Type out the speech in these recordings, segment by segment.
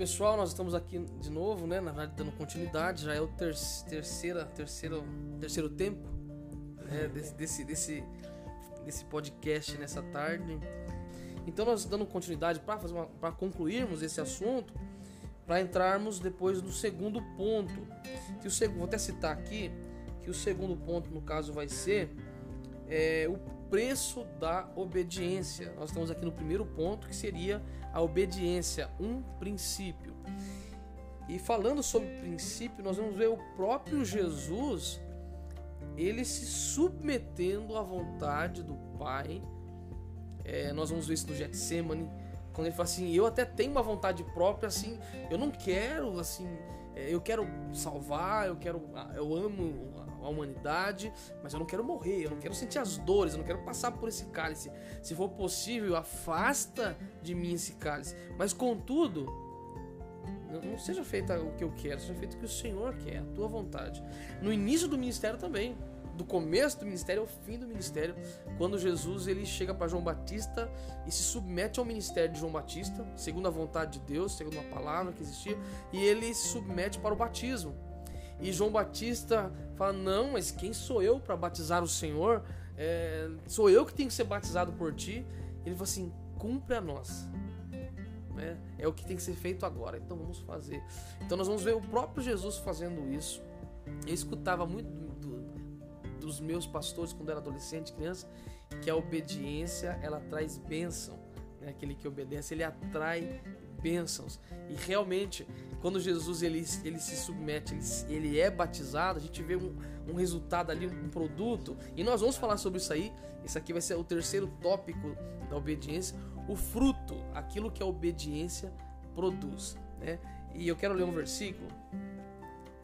Pessoal, nós estamos aqui de novo, né? Na verdade, dando continuidade. Já é o ter terceira, terceiro, terceiro tempo né? desse, desse, desse, desse podcast nessa tarde. Então, nós dando continuidade para concluirmos esse assunto, para entrarmos depois no segundo ponto. Que o segundo, vou até citar aqui que o segundo ponto, no caso, vai ser é, o preço da obediência. Nós estamos aqui no primeiro ponto, que seria a obediência, um princípio. E falando sobre princípio, nós vamos ver o próprio Jesus ele se submetendo à vontade do Pai. É, nós vamos ver isso no Getsemane, quando ele fala assim: Eu até tenho uma vontade própria, assim, eu não quero, assim, é, eu quero salvar, eu quero, eu amo a humanidade, mas eu não quero morrer, eu não quero sentir as dores, eu não quero passar por esse cálice. Se for possível, afasta de mim esse cálice. Mas contudo, não seja feita o que eu quero, seja feito o que o Senhor quer, a tua vontade. No início do ministério também, do começo do ministério ao fim do ministério, quando Jesus ele chega para João Batista e se submete ao ministério de João Batista, segundo a vontade de Deus, segundo a palavra que existia, e ele se submete para o batismo. E João Batista fala: Não, mas quem sou eu para batizar o Senhor? É, sou eu que tenho que ser batizado por ti. Ele fala assim: Cumpre a nós. É, é o que tem que ser feito agora, então vamos fazer. Então nós vamos ver o próprio Jesus fazendo isso. Eu escutava muito do, dos meus pastores quando era adolescente, criança, que a obediência ela traz bênção. Né? Aquele que obedece, ele atrai bênçãos. E realmente, quando Jesus ele, ele se submete, ele, ele é batizado, a gente vê um, um resultado ali, um produto. E nós vamos falar sobre isso aí. Isso aqui vai ser o terceiro tópico da obediência. O fruto, aquilo que a obediência produz. Né? E eu quero ler um versículo.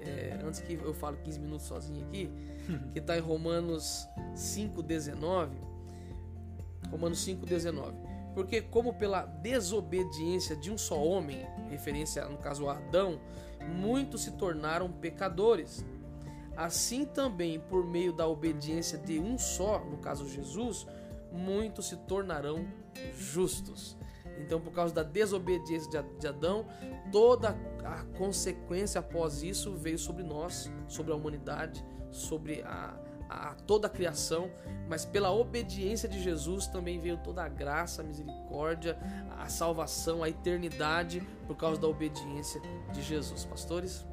É, antes que eu fale 15 minutos sozinho aqui, que está em Romanos 5,19. Romanos 5,19. Porque, como pela desobediência de um só homem, referência no caso a Adão, muitos se tornaram pecadores. Assim também, por meio da obediência de um só, no caso Jesus, muitos se tornarão justos. Então, por causa da desobediência de Adão, toda a consequência após isso veio sobre nós, sobre a humanidade, sobre a, a toda a criação, mas pela obediência de Jesus também veio toda a graça, a misericórdia, a salvação, a eternidade por causa da obediência de Jesus. Pastores?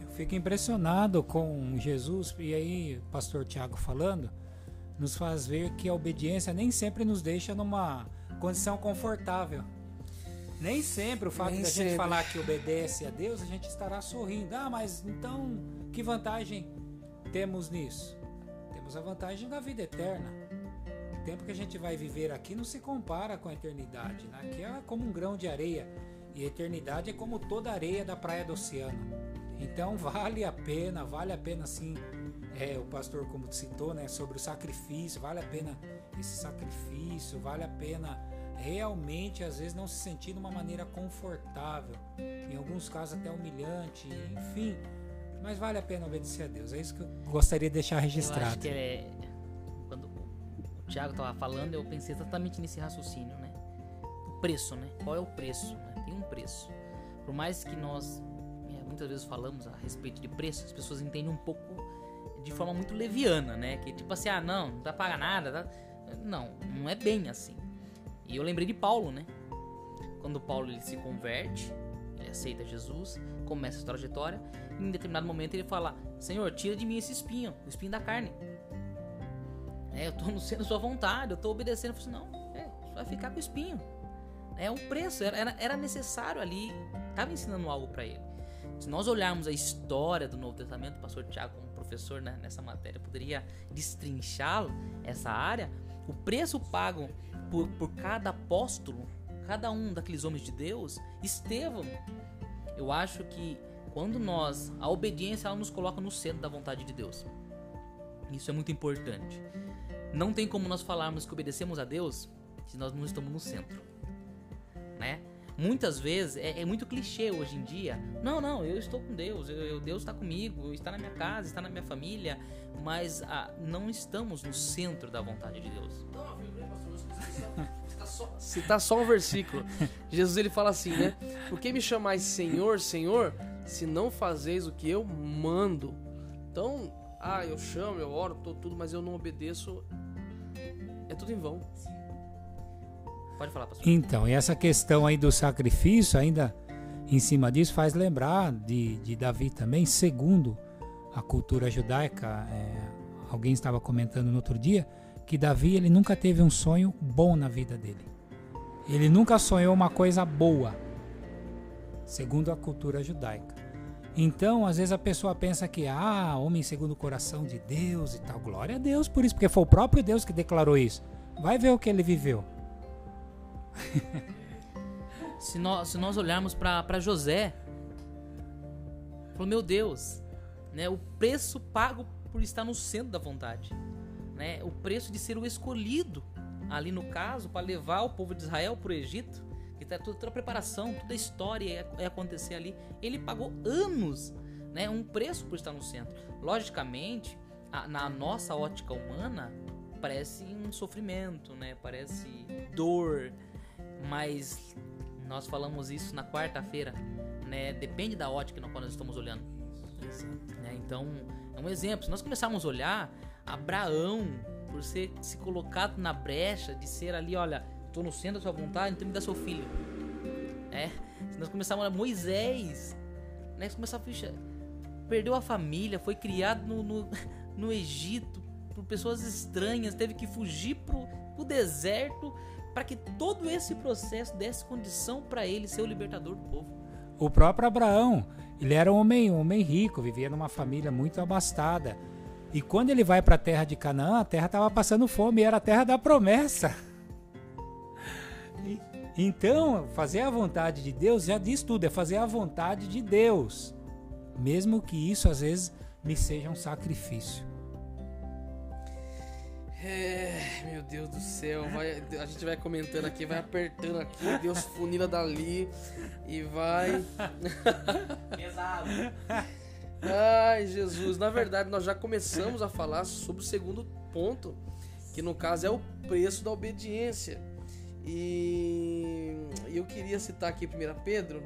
Eu fico impressionado com Jesus e aí, pastor Tiago falando, nos faz ver que a obediência nem sempre nos deixa numa condição confortável. Nem sempre o fato de a gente falar que obedece a Deus, a gente estará sorrindo. Ah, mas então que vantagem temos nisso? Temos a vantagem da vida eterna. O tempo que a gente vai viver aqui não se compara com a eternidade. Né? É como um grão de areia. E a eternidade é como toda areia da praia do oceano. Então vale a pena, vale a pena sim. É, o pastor como citou, né, sobre o sacrifício, vale a pena esse sacrifício, vale a pena realmente às vezes não se sentir de uma maneira confortável, em alguns casos até humilhante, enfim, mas vale a pena obedecer a Deus. É isso que eu gostaria de deixar registrado. Eu acho que é, quando o Tiago estava falando, eu pensei exatamente nesse raciocínio, né? O preço, né? Qual é o preço? Né? Tem um preço. Por mais que nós é, muitas vezes falamos a respeito de preço, as pessoas entendem um pouco de forma muito leviana, né? Que tipo assim, ah, não, não vai pagar nada. Tá? Não, não é bem assim. E eu lembrei de Paulo, né? Quando Paulo ele se converte, ele aceita Jesus, começa a trajetória, e em determinado momento ele fala: Senhor, tira de mim esse espinho, o espinho da carne. É, eu estou sendo sua vontade, eu estou obedecendo. Eu falei, não, é, vai ficar com o espinho. É um preço, era, era necessário ali, estava ensinando algo para ele. Se nós olharmos a história do Novo Testamento, o pastor Tiago, como professor né, nessa matéria, poderia destrinchá-lo, essa área, o preço pago por, por cada apóstolo cada um daqueles homens de Deus, Estevão. Eu acho que quando nós, a obediência ela nos coloca no centro da vontade de Deus. Isso é muito importante. Não tem como nós falarmos que obedecemos a Deus se nós não estamos no centro, né? Muitas vezes é, é muito clichê hoje em dia. Não, não, eu estou com Deus, eu, eu, Deus está comigo, está na minha casa, está na minha família, mas ah, não estamos no centro da vontade de Deus. Pastor, só, citar só um versículo. Jesus ele fala assim, né? Por que me chamais Senhor, Senhor, se não fazeis o que eu mando? Então, ah, eu chamo, eu oro, tô tudo, mas eu não obedeço. É tudo em vão. Pode falar, pastor. Então, e essa questão aí do sacrifício, ainda em cima disso, faz lembrar de, de Davi também, segundo a cultura judaica. É, alguém estava comentando no outro dia que Davi ele nunca teve um sonho bom na vida dele. Ele nunca sonhou uma coisa boa, segundo a cultura judaica. Então, às vezes a pessoa pensa que, ah, homem segundo o coração de Deus e tal. Glória a Deus por isso, porque foi o próprio Deus que declarou isso. Vai ver o que ele viveu. se, nós, se nós olharmos para José, pro meu Deus, né, o preço pago por estar no centro da vontade, né, o preço de ser o escolhido, ali no caso, para levar o povo de Israel para o Egito, que tá toda, toda a preparação, toda a história ia, acontecer ali, ele pagou anos, né, um preço por estar no centro. Logicamente, a, na nossa ótica humana, parece um sofrimento, né, parece dor, mas nós falamos isso na quarta-feira, né? Depende da ótica na qual nós estamos olhando. Né? Então, é um exemplo. Se nós começarmos a olhar Abraão, por ser se colocado na brecha, de ser ali, olha, estou no centro da sua vontade, então me dá seu filho. É. Se nós começarmos a Moisés, né? Começar a ficha, perdeu a família, foi criado no, no, no Egito por pessoas estranhas, teve que fugir pro, pro deserto para que todo esse processo desse condição para ele ser o libertador do povo. O próprio Abraão, ele era um homem, um homem rico, vivia numa família muito abastada. E quando ele vai para a terra de Canaã, a terra estava passando fome, e era a terra da promessa. Então, fazer a vontade de Deus já diz tudo, é fazer a vontade de Deus. Mesmo que isso às vezes me seja um sacrifício. É, meu Deus do céu, vai, a gente vai comentando aqui, vai apertando aqui, Deus funila dali e vai. Pesado. Ai, Jesus, na verdade nós já começamos a falar sobre o segundo ponto, que no caso é o preço da obediência. E eu queria citar aqui 1 Pedro,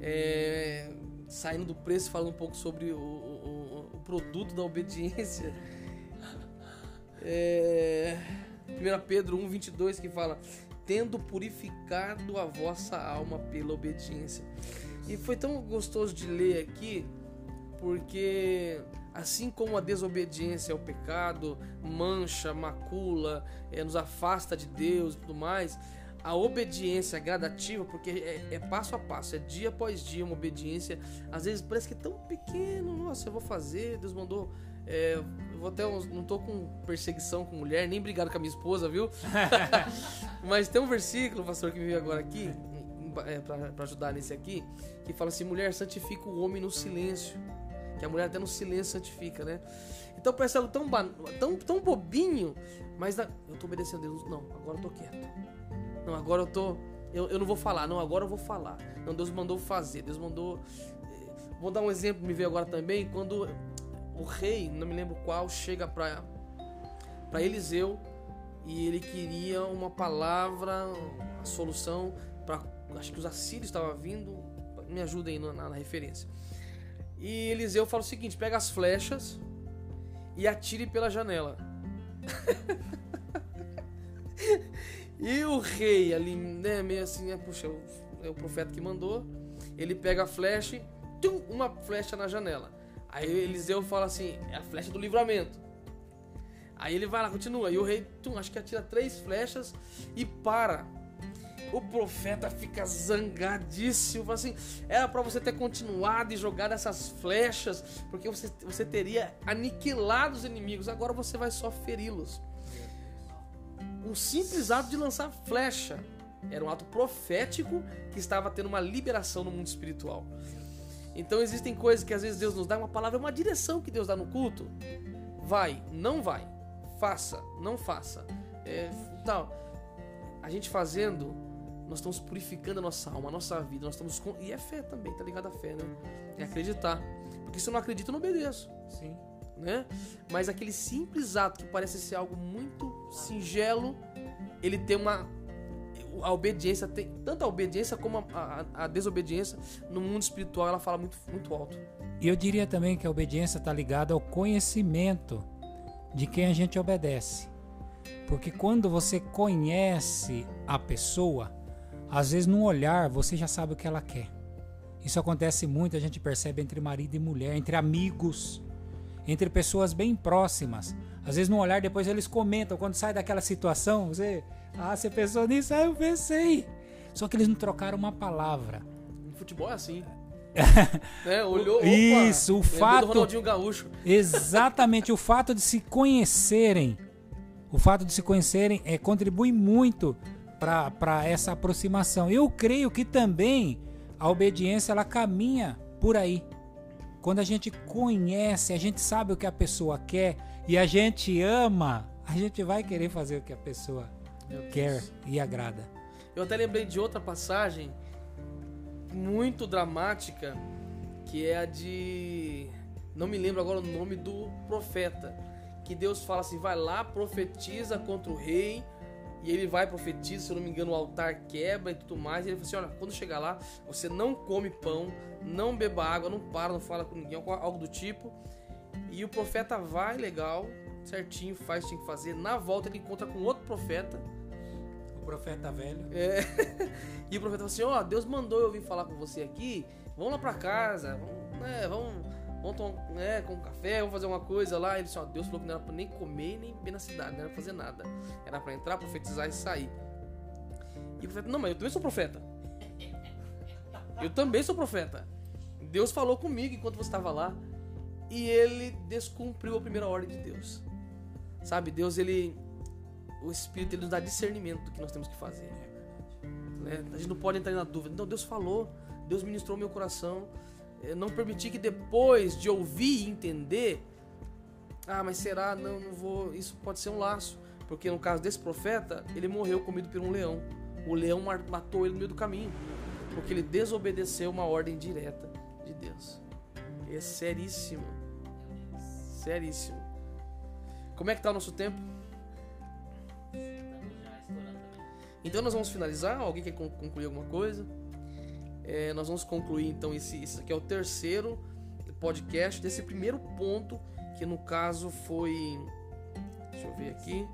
é, saindo do preço, falando um pouco sobre o, o, o produto da obediência. É, 1 Pedro 1, 22 que fala: Tendo purificado a vossa alma pela obediência. E foi tão gostoso de ler aqui, porque assim como a desobediência é o pecado, mancha, macula, é, nos afasta de Deus e tudo mais, a obediência gradativa, porque é, é, passo a passo, é dia após dia uma obediência, às vezes parece que é tão pequeno, nossa, eu vou fazer, Deus mandou é, vou até não tô com perseguição com mulher, nem brigado com a minha esposa, viu? Mas tem um versículo, pastor, que me veio agora aqui, é, para ajudar nesse aqui, que fala assim: mulher santifica o homem no silêncio. Que a mulher até no silêncio santifica, né? Então parece algo tão, tão, tão bobinho, mas na, eu tô obedecendo a Deus. Não, agora eu tô quieto. Não, agora eu tô. Eu, eu não vou falar, não, agora eu vou falar. Não, Deus mandou fazer, Deus mandou. Eh, vou dar um exemplo, me veio agora também, quando o rei, não me lembro qual, chega para para Eliseu e ele queria uma palavra, a solução acho que os assírios estavam vindo, me ajuda aí na, na, referência. E Eliseu fala o seguinte: pega as flechas e atire pela janela. e o rei ali, né, meio assim, né, puxa, é o profeta que mandou. Ele pega a flecha tum, uma flecha na janela. Aí Eliseu fala assim: é a flecha do livramento. Aí ele vai lá, continua. E o rei, tum, acho que atira três flechas e para. O profeta fica zangadíssimo. Assim: era para você ter continuado e jogado essas flechas, porque você, você teria aniquilado os inimigos. Agora você vai só feri-los. Um simples ato de lançar flecha era um ato profético que estava tendo uma liberação no mundo espiritual. Então existem coisas que às vezes Deus nos dá uma palavra, uma direção que Deus dá no culto. Vai, não vai. Faça, não faça. É, tal. A gente fazendo, nós estamos purificando a nossa alma, a nossa vida. Nós estamos com... E é fé também, tá ligado à fé, né? É acreditar. Porque se eu não acredito, eu não obedeço. Sim. Né? Mas aquele simples ato que parece ser algo muito singelo, ele tem uma a obediência tem tanto a obediência como a, a, a, desobediência no mundo espiritual ela fala muito muito alto. E eu diria também que a obediência está ligada ao conhecimento de quem a gente obedece. Porque quando você conhece a pessoa, às vezes no olhar você já sabe o que ela quer. Isso acontece muito, a gente percebe entre marido e mulher, entre amigos, entre pessoas bem próximas. Às vezes no olhar depois eles comentam, quando sai daquela situação, você, ah, você pensou nisso, ah, eu pensei. Só que eles não trocaram uma palavra. No futebol é assim. é, olhou, opa, Isso, o fato. Ronaldinho Gaúcho. Exatamente, o fato de se conhecerem, o fato de se conhecerem é, contribui muito para essa aproximação. Eu creio que também a obediência ela caminha por aí. Quando a gente conhece, a gente sabe o que a pessoa quer e a gente ama, a gente vai querer fazer o que a pessoa quer e agrada. Eu até lembrei de outra passagem muito dramática, que é a de. Não me lembro agora o nome do profeta. Que Deus fala assim: vai lá, profetiza contra o rei e ele vai profetiza, se eu não me engano, o altar quebra e tudo mais. E ele fala assim: olha, quando chegar lá, você não come pão, não beba água, não para, não fala com ninguém, algo do tipo. E o profeta vai legal, certinho, faz o que tem que fazer. Na volta ele encontra com outro profeta. O profeta velho. É. e o profeta fala assim: ó, oh, Deus mandou eu vir falar com você aqui. Vamos lá pra casa, vamos, né, vamos vamos tomar né, com um café, vamos fazer uma coisa lá. Ele disse, ó, Deus falou que não era pra nem comer, nem beber na cidade, não era pra fazer nada. Era pra entrar, profetizar e sair. E o profeta, não, mas eu também sou profeta. Eu também sou profeta. Deus falou comigo enquanto você estava lá. E ele descumpriu a primeira ordem de Deus. Sabe, Deus, ele. O Espírito ele nos dá discernimento do que nós temos que fazer. Né? A gente não pode entrar na dúvida. Não, Deus falou, Deus ministrou meu coração não permitir que depois de ouvir e entender, ah, mas será? Não, não vou. Isso pode ser um laço. Porque no caso desse profeta, ele morreu comido por um leão. O leão matou ele no meio do caminho. Porque ele desobedeceu uma ordem direta de Deus. É seríssimo. Seríssimo. Como é que tá o nosso tempo? Então nós vamos finalizar. Alguém quer concluir alguma coisa? É, nós vamos concluir então esse, esse aqui é o terceiro podcast desse primeiro ponto que no caso foi deixa eu ver aqui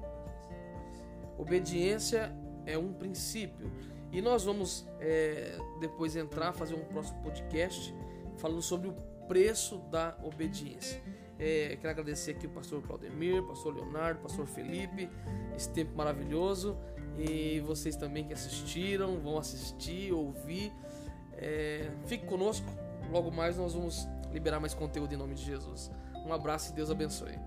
obediência é um princípio. E nós vamos é, depois entrar fazer um próximo podcast falando sobre o preço da obediência. É, quero agradecer aqui o pastor Claudemir, pastor Leonardo, pastor Felipe, esse tempo maravilhoso. E vocês também que assistiram, vão assistir, ouvir. É, fique conosco, logo mais nós vamos liberar mais conteúdo em nome de Jesus. Um abraço e Deus abençoe.